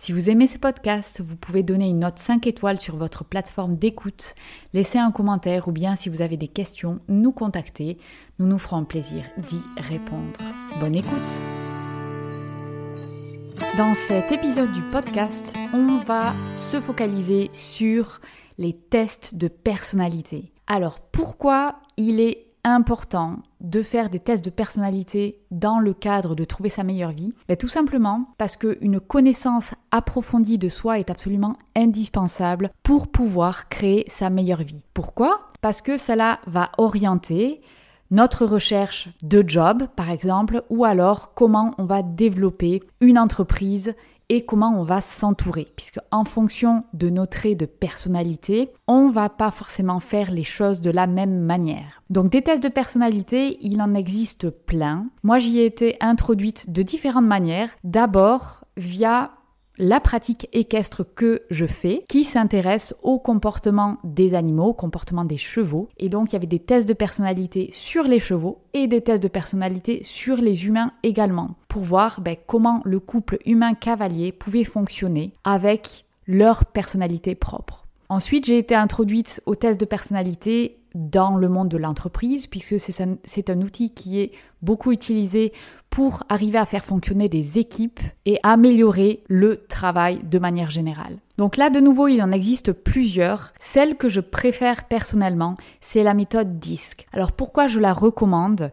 Si vous aimez ce podcast, vous pouvez donner une note 5 étoiles sur votre plateforme d'écoute, laisser un commentaire ou bien si vous avez des questions, nous contacter. Nous nous ferons plaisir d'y répondre. Bonne écoute Dans cet épisode du podcast, on va se focaliser sur les tests de personnalité. Alors pourquoi il est important de faire des tests de personnalité dans le cadre de trouver sa meilleure vie ben, Tout simplement parce qu'une connaissance approfondie de soi est absolument indispensable pour pouvoir créer sa meilleure vie. Pourquoi? Parce que cela va orienter notre recherche de job, par exemple, ou alors comment on va développer une entreprise et comment on va s'entourer. Puisque en fonction de nos traits de personnalité, on va pas forcément faire les choses de la même manière. Donc des tests de personnalité, il en existe plein. Moi, j'y ai été introduite de différentes manières. D'abord via la pratique équestre que je fais, qui s'intéresse au comportement des animaux, au comportement des chevaux. Et donc, il y avait des tests de personnalité sur les chevaux et des tests de personnalité sur les humains également, pour voir ben, comment le couple humain-cavalier pouvait fonctionner avec leur personnalité propre. Ensuite, j'ai été introduite aux tests de personnalité dans le monde de l'entreprise, puisque c'est un, outil qui est beaucoup utilisé pour arriver à faire fonctionner des équipes et améliorer le travail de manière générale. Donc là, de nouveau, il en existe plusieurs. Celle que je préfère personnellement, c'est la méthode DISC. Alors pourquoi je la recommande?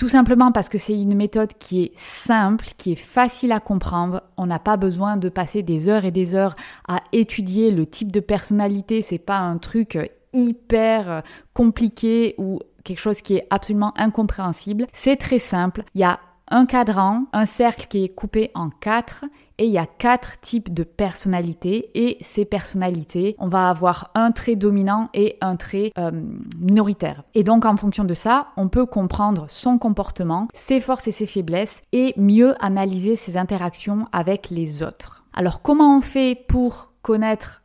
Tout simplement parce que c'est une méthode qui est simple, qui est facile à comprendre. On n'a pas besoin de passer des heures et des heures à étudier le type de personnalité. C'est pas un truc hyper compliqué ou quelque chose qui est absolument incompréhensible. C'est très simple. Il y a un cadran, un cercle qui est coupé en quatre et il y a quatre types de personnalités et ces personnalités, on va avoir un trait dominant et un trait euh, minoritaire. Et donc en fonction de ça, on peut comprendre son comportement, ses forces et ses faiblesses et mieux analyser ses interactions avec les autres. Alors comment on fait pour connaître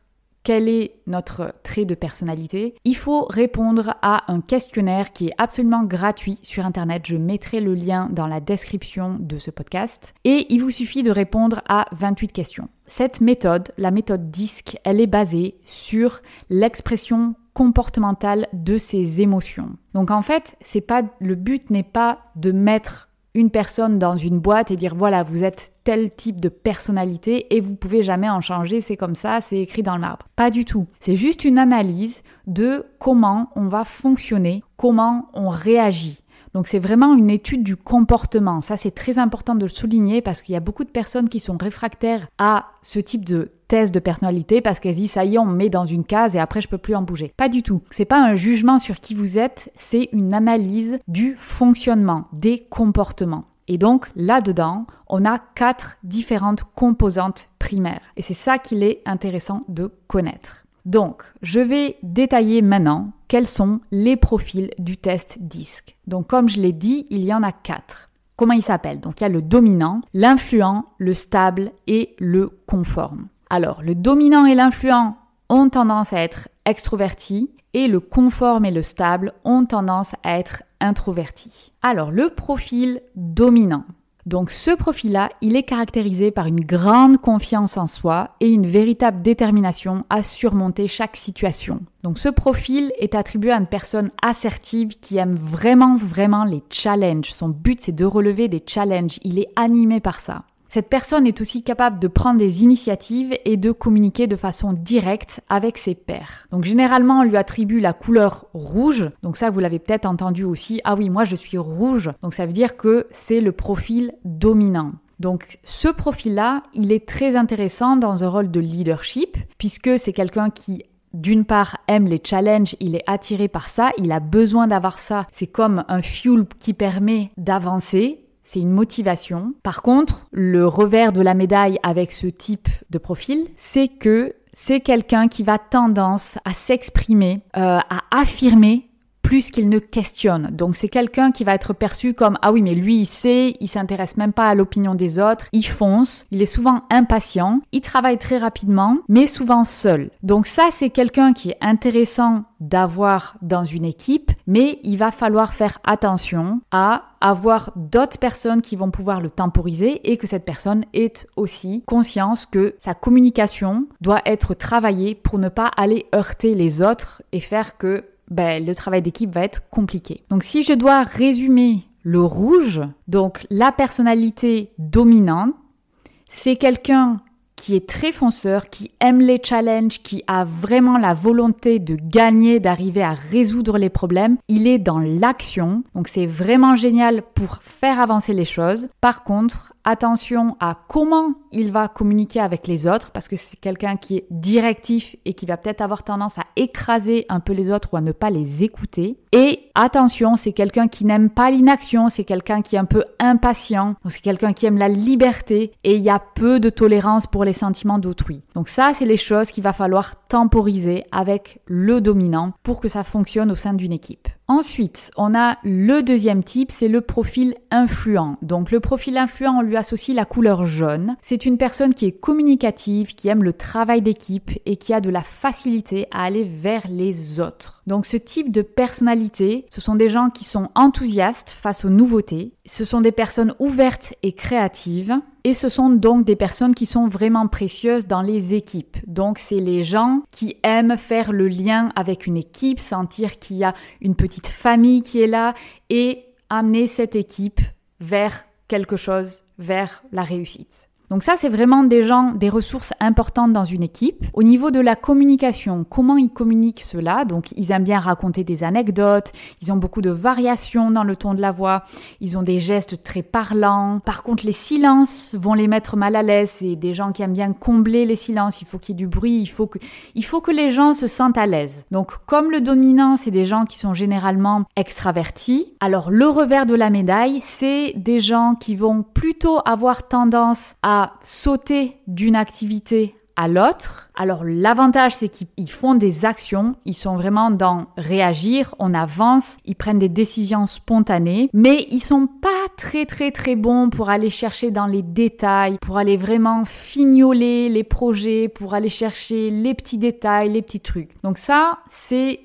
quel est notre trait de personnalité, il faut répondre à un questionnaire qui est absolument gratuit sur Internet. Je mettrai le lien dans la description de ce podcast. Et il vous suffit de répondre à 28 questions. Cette méthode, la méthode DISC, elle est basée sur l'expression comportementale de ses émotions. Donc en fait, c'est pas le but n'est pas de mettre une personne dans une boîte et dire voilà, vous êtes tel type de personnalité et vous pouvez jamais en changer, c'est comme ça, c'est écrit dans le marbre. Pas du tout. C'est juste une analyse de comment on va fonctionner, comment on réagit. Donc c'est vraiment une étude du comportement. Ça c'est très important de le souligner parce qu'il y a beaucoup de personnes qui sont réfractaires à ce type de test de personnalité parce qu'elles disent ça y est, on me met dans une case et après je peux plus en bouger. Pas du tout. C'est pas un jugement sur qui vous êtes, c'est une analyse du fonctionnement, des comportements. Et donc là-dedans, on a quatre différentes composantes primaires. Et c'est ça qu'il est intéressant de connaître. Donc, je vais détailler maintenant quels sont les profils du test DISC. Donc, comme je l'ai dit, il y en a quatre. Comment ils s'appellent Donc, il y a le dominant, l'influent, le stable et le conforme. Alors, le dominant et l'influent ont tendance à être extrovertis et le conforme et le stable ont tendance à être introvertis. Alors, le profil dominant. Donc ce profil-là, il est caractérisé par une grande confiance en soi et une véritable détermination à surmonter chaque situation. Donc ce profil est attribué à une personne assertive qui aime vraiment, vraiment les challenges. Son but, c'est de relever des challenges. Il est animé par ça. Cette personne est aussi capable de prendre des initiatives et de communiquer de façon directe avec ses pairs. Donc généralement, on lui attribue la couleur rouge. Donc ça, vous l'avez peut-être entendu aussi. Ah oui, moi je suis rouge. Donc ça veut dire que c'est le profil dominant. Donc ce profil-là, il est très intéressant dans un rôle de leadership puisque c'est quelqu'un qui d'une part aime les challenges, il est attiré par ça, il a besoin d'avoir ça, c'est comme un fuel qui permet d'avancer, c'est une motivation. Par contre, le revers de la médaille avec ce type de profil, c'est que c'est quelqu'un qui va tendance à s'exprimer, euh, à affirmer plus qu'il ne questionne. Donc c'est quelqu'un qui va être perçu comme ah oui mais lui il sait, il s'intéresse même pas à l'opinion des autres, il fonce, il est souvent impatient, il travaille très rapidement mais souvent seul. Donc ça c'est quelqu'un qui est intéressant d'avoir dans une équipe, mais il va falloir faire attention à avoir d'autres personnes qui vont pouvoir le temporiser et que cette personne ait aussi conscience que sa communication doit être travaillée pour ne pas aller heurter les autres et faire que ben, le travail d'équipe va être compliqué. Donc si je dois résumer le rouge, donc la personnalité dominante, c'est quelqu'un qui est très fonceur, qui aime les challenges, qui a vraiment la volonté de gagner, d'arriver à résoudre les problèmes. Il est dans l'action, donc c'est vraiment génial pour faire avancer les choses. Par contre, attention à comment il va communiquer avec les autres parce que c'est quelqu'un qui est directif et qui va peut-être avoir tendance à écraser un peu les autres ou à ne pas les écouter. Et attention, c'est quelqu'un qui n'aime pas l'inaction, c'est quelqu'un qui est un peu impatient, c'est quelqu'un qui aime la liberté et il y a peu de tolérance pour les sentiments d'autrui. Donc ça, c'est les choses qu'il va falloir temporiser avec le dominant pour que ça fonctionne au sein d'une équipe. Ensuite, on a le deuxième type, c'est le profil influent. Donc le profil influent, on lui associe la couleur jaune. C'est une personne qui est communicative, qui aime le travail d'équipe et qui a de la facilité à aller vers les autres. Donc ce type de personnalité, ce sont des gens qui sont enthousiastes face aux nouveautés. Ce sont des personnes ouvertes et créatives. Et ce sont donc des personnes qui sont vraiment précieuses dans les équipes. Donc c'est les gens qui aiment faire le lien avec une équipe, sentir qu'il y a une petite famille qui est là et amener cette équipe vers quelque chose, vers la réussite. Donc ça, c'est vraiment des gens, des ressources importantes dans une équipe. Au niveau de la communication, comment ils communiquent cela? Donc ils aiment bien raconter des anecdotes, ils ont beaucoup de variations dans le ton de la voix, ils ont des gestes très parlants. Par contre, les silences vont les mettre mal à l'aise. C'est des gens qui aiment bien combler les silences, il faut qu'il y ait du bruit, il faut que, il faut que les gens se sentent à l'aise. Donc comme le dominant, c'est des gens qui sont généralement extravertis, alors le revers de la médaille, c'est des gens qui vont plutôt avoir tendance à sauter d'une activité à l'autre. Alors l'avantage c'est qu'ils font des actions, ils sont vraiment dans réagir, on avance, ils prennent des décisions spontanées, mais ils sont pas très très très bons pour aller chercher dans les détails, pour aller vraiment fignoler les projets, pour aller chercher les petits détails, les petits trucs. Donc ça c'est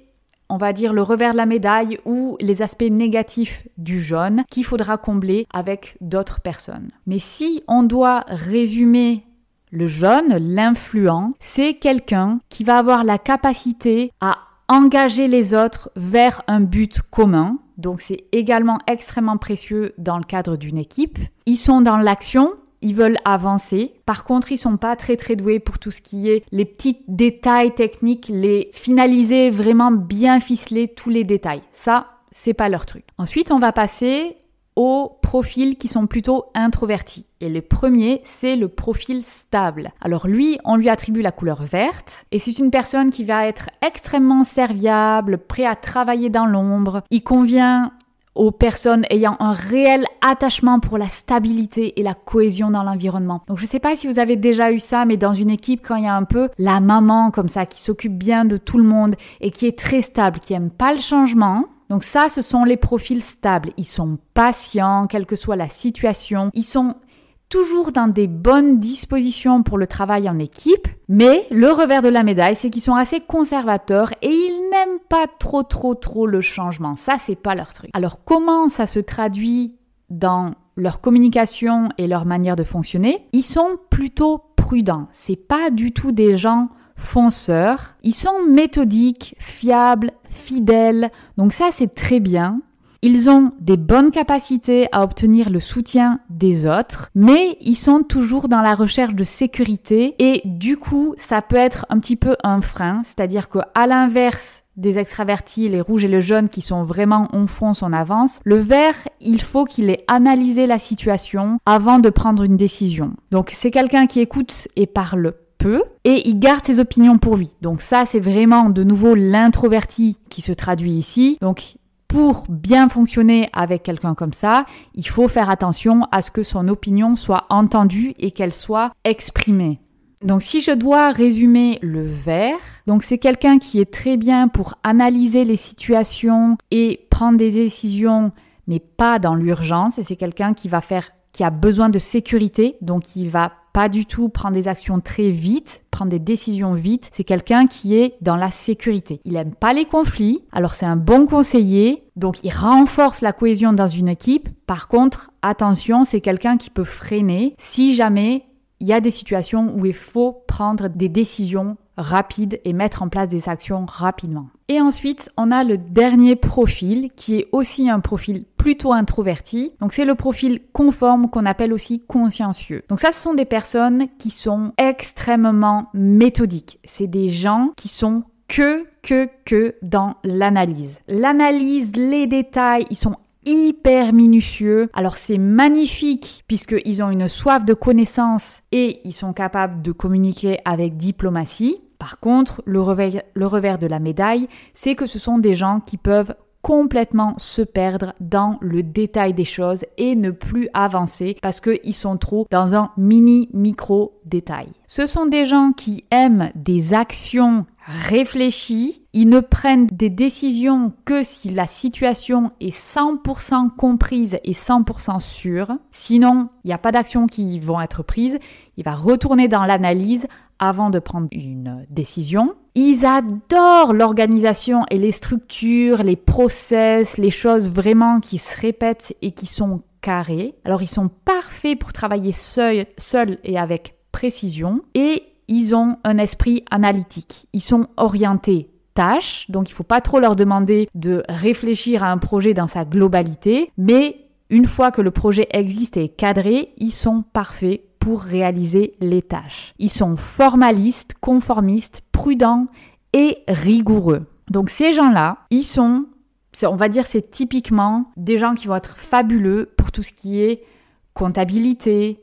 on va dire le revers de la médaille ou les aspects négatifs du jaune qu'il faudra combler avec d'autres personnes. Mais si on doit résumer le jaune, l'influent, c'est quelqu'un qui va avoir la capacité à engager les autres vers un but commun. Donc c'est également extrêmement précieux dans le cadre d'une équipe. Ils sont dans l'action, ils veulent avancer. Par contre, ils sont pas très très doués pour tout ce qui est les petits détails techniques, les finaliser vraiment bien ficeler tous les détails. Ça, c'est pas leur truc. Ensuite, on va passer aux profils qui sont plutôt introvertis. Et le premier, c'est le profil stable. Alors lui, on lui attribue la couleur verte et c'est une personne qui va être extrêmement serviable, prêt à travailler dans l'ombre. Il convient aux personnes ayant un réel attachement pour la stabilité et la cohésion dans l'environnement. Donc je sais pas si vous avez déjà eu ça, mais dans une équipe, quand il y a un peu la maman comme ça, qui s'occupe bien de tout le monde et qui est très stable, qui aime pas le changement, donc ça, ce sont les profils stables. Ils sont patients, quelle que soit la situation. Ils sont toujours dans des bonnes dispositions pour le travail en équipe, mais le revers de la médaille, c'est qu'ils sont assez conservateurs et ils n'aiment pas trop trop trop le changement. Ça, c'est pas leur truc. Alors comment ça se traduit dans leur communication et leur manière de fonctionner? Ils sont plutôt prudents. C'est pas du tout des gens fonceurs. Ils sont méthodiques, fiables, fidèles. Donc ça, c'est très bien. Ils ont des bonnes capacités à obtenir le soutien des autres, mais ils sont toujours dans la recherche de sécurité et du coup, ça peut être un petit peu un frein, c'est-à-dire que à l'inverse des extravertis, les rouges et le jaune qui sont vraiment on fonce, on avance. Le vert, il faut qu'il ait analysé la situation avant de prendre une décision. Donc c'est quelqu'un qui écoute et parle peu et il garde ses opinions pour lui. Donc ça, c'est vraiment de nouveau l'introverti qui se traduit ici. Donc pour bien fonctionner avec quelqu'un comme ça, il faut faire attention à ce que son opinion soit entendue et qu'elle soit exprimée. Donc si je dois résumer le vert, donc c'est quelqu'un qui est très bien pour analyser les situations et prendre des décisions mais pas dans l'urgence c'est quelqu'un qui va faire qui a besoin de sécurité, donc il va pas du tout prendre des actions très vite, prendre des décisions vite. C'est quelqu'un qui est dans la sécurité. Il aime pas les conflits, alors c'est un bon conseiller, donc il renforce la cohésion dans une équipe. Par contre, attention, c'est quelqu'un qui peut freiner si jamais il y a des situations où il faut prendre des décisions rapides et mettre en place des actions rapidement. Et ensuite, on a le dernier profil qui est aussi un profil plutôt introverti. Donc c'est le profil conforme qu'on appelle aussi consciencieux. Donc ça, ce sont des personnes qui sont extrêmement méthodiques. C'est des gens qui sont que, que, que dans l'analyse. L'analyse, les détails, ils sont hyper minutieux. Alors c'est magnifique puisqu'ils ont une soif de connaissance et ils sont capables de communiquer avec diplomatie. Par contre, le revers, de la médaille, c'est que ce sont des gens qui peuvent complètement se perdre dans le détail des choses et ne plus avancer parce qu'ils sont trop dans un mini micro détail. Ce sont des gens qui aiment des actions réfléchies, ils ne prennent des décisions que si la situation est 100% comprise et 100% sûre. Sinon, il n'y a pas d'actions qui vont être prises. Il va retourner dans l'analyse avant de prendre une décision. Ils adorent l'organisation et les structures, les process, les choses vraiment qui se répètent et qui sont carrées. Alors ils sont parfaits pour travailler seul et avec précision et ils ont un esprit analytique. Ils sont orientés tâches, donc il ne faut pas trop leur demander de réfléchir à un projet dans sa globalité, mais une fois que le projet existe et est cadré, ils sont parfaits pour réaliser les tâches. Ils sont formalistes, conformistes, prudents et rigoureux. Donc ces gens-là, ils sont, on va dire, c'est typiquement des gens qui vont être fabuleux pour tout ce qui est comptabilité,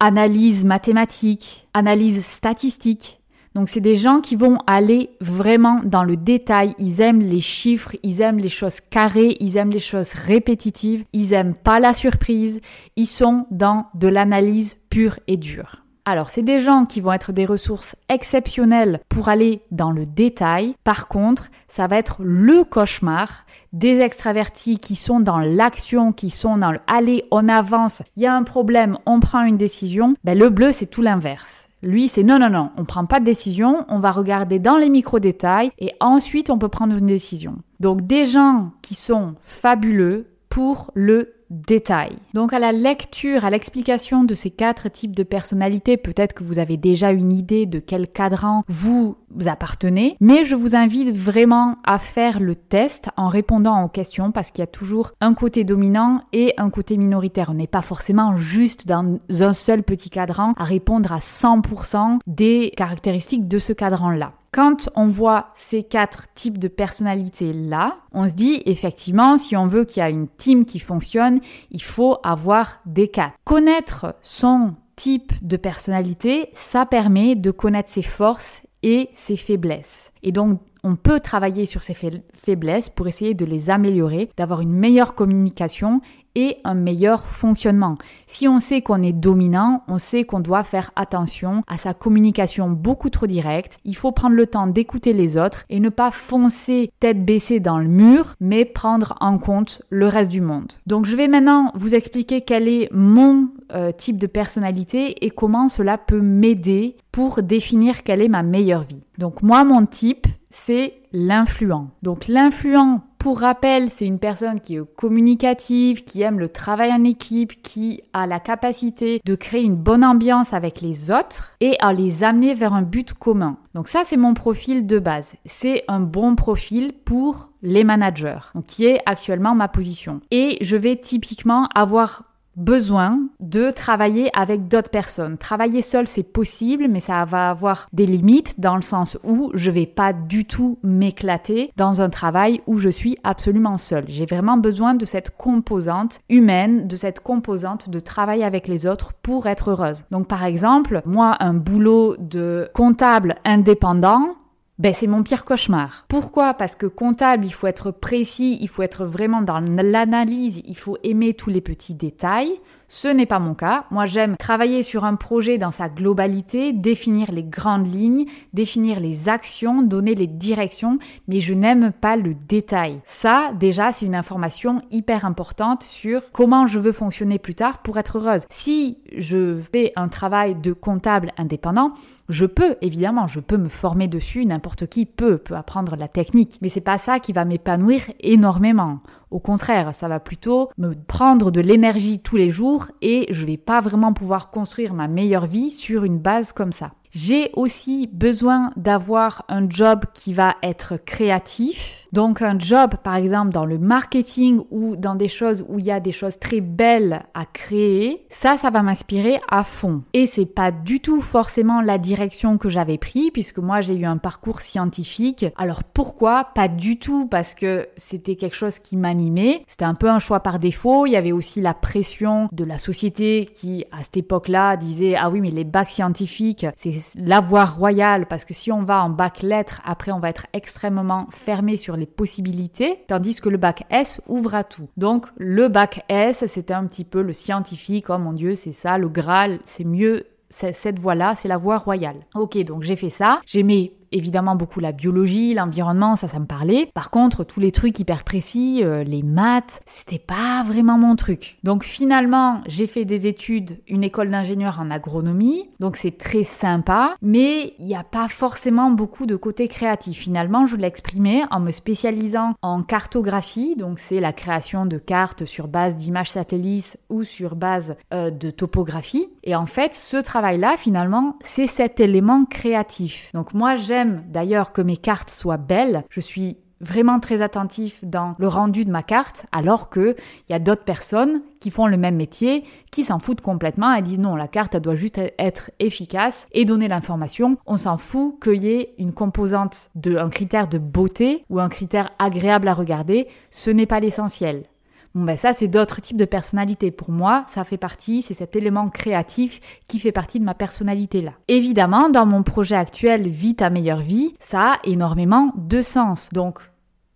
analyse mathématique, analyse statistique, donc c'est des gens qui vont aller vraiment dans le détail, ils aiment les chiffres, ils aiment les choses carrées, ils aiment les choses répétitives, ils aiment pas la surprise, ils sont dans de l'analyse pure et dure. Alors, c'est des gens qui vont être des ressources exceptionnelles pour aller dans le détail. Par contre, ça va être le cauchemar des extravertis qui sont dans l'action, qui sont dans le aller, on avance, il y a un problème, on prend une décision. Ben, le bleu, c'est tout l'inverse. Lui, c'est non, non, non, on prend pas de décision, on va regarder dans les micro-détails et ensuite on peut prendre une décision. Donc des gens qui sont fabuleux pour le Donc à la lecture, à l'explication de ces quatre types de personnalités, peut-être que vous avez déjà une idée de quel cadran vous appartenez, mais je vous invite vraiment à faire le test en répondant aux questions parce qu'il y a toujours un côté dominant et un côté minoritaire. On n'est pas forcément juste dans un seul petit cadran à répondre à 100% des caractéristiques de ce cadran-là. Quand on voit ces quatre types de personnalités-là, on se dit effectivement, si on veut qu'il y ait une team qui fonctionne, il faut avoir des quatre. Connaître son type de personnalité, ça permet de connaître ses forces et ses faiblesses. Et donc, on peut travailler sur ces faiblesses pour essayer de les améliorer, d'avoir une meilleure communication et un meilleur fonctionnement. Si on sait qu'on est dominant, on sait qu'on doit faire attention à sa communication beaucoup trop directe. Il faut prendre le temps d'écouter les autres et ne pas foncer tête baissée dans le mur, mais prendre en compte le reste du monde. Donc je vais maintenant vous expliquer quel est mon euh, type de personnalité et comment cela peut m'aider pour définir quelle est ma meilleure vie. Donc moi, mon type, c'est l'influent. Donc l'influent, pour rappel, c'est une personne qui est communicative, qui aime le travail en équipe, qui a la capacité de créer une bonne ambiance avec les autres et à les amener vers un but commun. Donc ça, c'est mon profil de base. C'est un bon profil pour les managers, qui est actuellement ma position. Et je vais typiquement avoir besoin de travailler avec d'autres personnes. Travailler seul, c'est possible, mais ça va avoir des limites dans le sens où je vais pas du tout m'éclater dans un travail où je suis absolument seule. J'ai vraiment besoin de cette composante humaine, de cette composante de travail avec les autres pour être heureuse. Donc par exemple, moi, un boulot de comptable indépendant, ben c'est mon pire cauchemar. Pourquoi? Parce que comptable, il faut être précis, il faut être vraiment dans l'analyse, il faut aimer tous les petits détails. Ce n'est pas mon cas. Moi, j'aime travailler sur un projet dans sa globalité, définir les grandes lignes, définir les actions, donner les directions, mais je n'aime pas le détail. Ça, déjà, c'est une information hyper importante sur comment je veux fonctionner plus tard pour être heureuse. Si je fais un travail de comptable indépendant, je peux, évidemment, je peux me former dessus, n'importe qui peut, peut apprendre la technique, mais c'est pas ça qui va m'épanouir énormément. Au contraire, ça va plutôt me prendre de l'énergie tous les jours et je vais pas vraiment pouvoir construire ma meilleure vie sur une base comme ça. J'ai aussi besoin d'avoir un job qui va être créatif, donc un job, par exemple, dans le marketing ou dans des choses où il y a des choses très belles à créer, ça, ça va m'inspirer à fond. Et c'est pas du tout forcément la direction que j'avais pris, puisque moi j'ai eu un parcours scientifique. Alors pourquoi? Pas du tout parce que c'était quelque chose qui m'animait. C'était un peu un choix par défaut. Il y avait aussi la pression de la société qui, à cette époque-là, disait ah oui mais les bacs scientifiques, c'est la voie royale parce que si on va en bac lettres, après on va être extrêmement fermé sur les possibilités, tandis que le bac S ouvre à tout. Donc le bac S, c'était un petit peu le scientifique, oh mon Dieu, c'est ça, le Graal, c'est mieux cette voie-là, c'est la voie royale. Ok, donc j'ai fait ça. J'aimais évidemment beaucoup la biologie, l'environnement, ça, ça me parlait. Par contre, tous les trucs hyper précis, euh, les maths, c'était pas vraiment mon truc. Donc finalement, j'ai fait des études, une école d'ingénieur en agronomie, donc c'est très sympa, mais il n'y a pas forcément beaucoup de côté créatif. Finalement, je l'exprimais en me spécialisant en cartographie, donc c'est la création de cartes sur base d'images satellites ou sur base euh, de topographie. Et en fait, ce travail-là, finalement, c'est cet élément créatif. Donc moi, j'aime d'ailleurs que mes cartes soient belles. Je suis vraiment très attentif dans le rendu de ma carte, alors que il y a d'autres personnes qui font le même métier, qui s'en foutent complètement et disent non, la carte elle doit juste être efficace et donner l'information. On s'en fout qu'il y ait une composante de un critère de beauté ou un critère agréable à regarder, ce n'est pas l'essentiel. Bon ben ça c'est d'autres types de personnalités. Pour moi, ça fait partie, c'est cet élément créatif qui fait partie de ma personnalité là. Évidemment, dans mon projet actuel Vie ta meilleure vie, ça a énormément de sens. Donc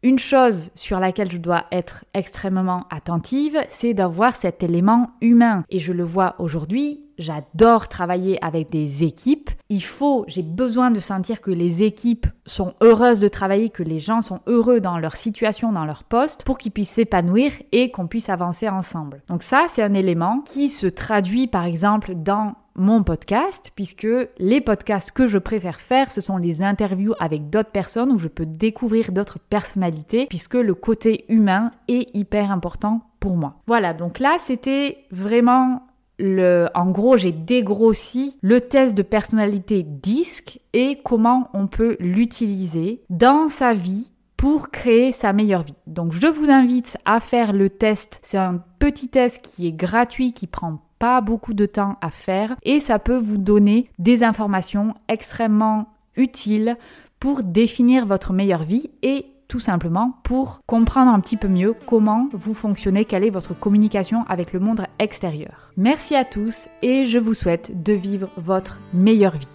une chose sur laquelle je dois être extrêmement attentive, c'est d'avoir cet élément humain. Et je le vois aujourd'hui, j'adore travailler avec des équipes. Il faut, j'ai besoin de sentir que les équipes sont heureuses de travailler, que les gens sont heureux dans leur situation, dans leur poste, pour qu'ils puissent s'épanouir et qu'on puisse avancer ensemble. Donc ça, c'est un élément qui se traduit par exemple dans mon podcast, puisque les podcasts que je préfère faire, ce sont les interviews avec d'autres personnes où je peux découvrir d'autres personnalités, puisque le côté humain est hyper important pour moi. Voilà, donc là, c'était vraiment le, en gros, j'ai dégrossi le test de personnalité DISC et comment on peut l'utiliser dans sa vie pour créer sa meilleure vie. Donc je vous invite à faire le test. C'est un petit test qui est gratuit, qui prend pas beaucoup de temps à faire et ça peut vous donner des informations extrêmement utiles pour définir votre meilleure vie et tout simplement pour comprendre un petit peu mieux comment vous fonctionnez, quelle est votre communication avec le monde extérieur. Merci à tous et je vous souhaite de vivre votre meilleure vie.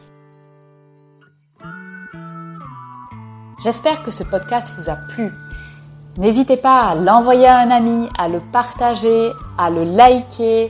J'espère que ce podcast vous a plu. N'hésitez pas à l'envoyer à un ami, à le partager, à le liker,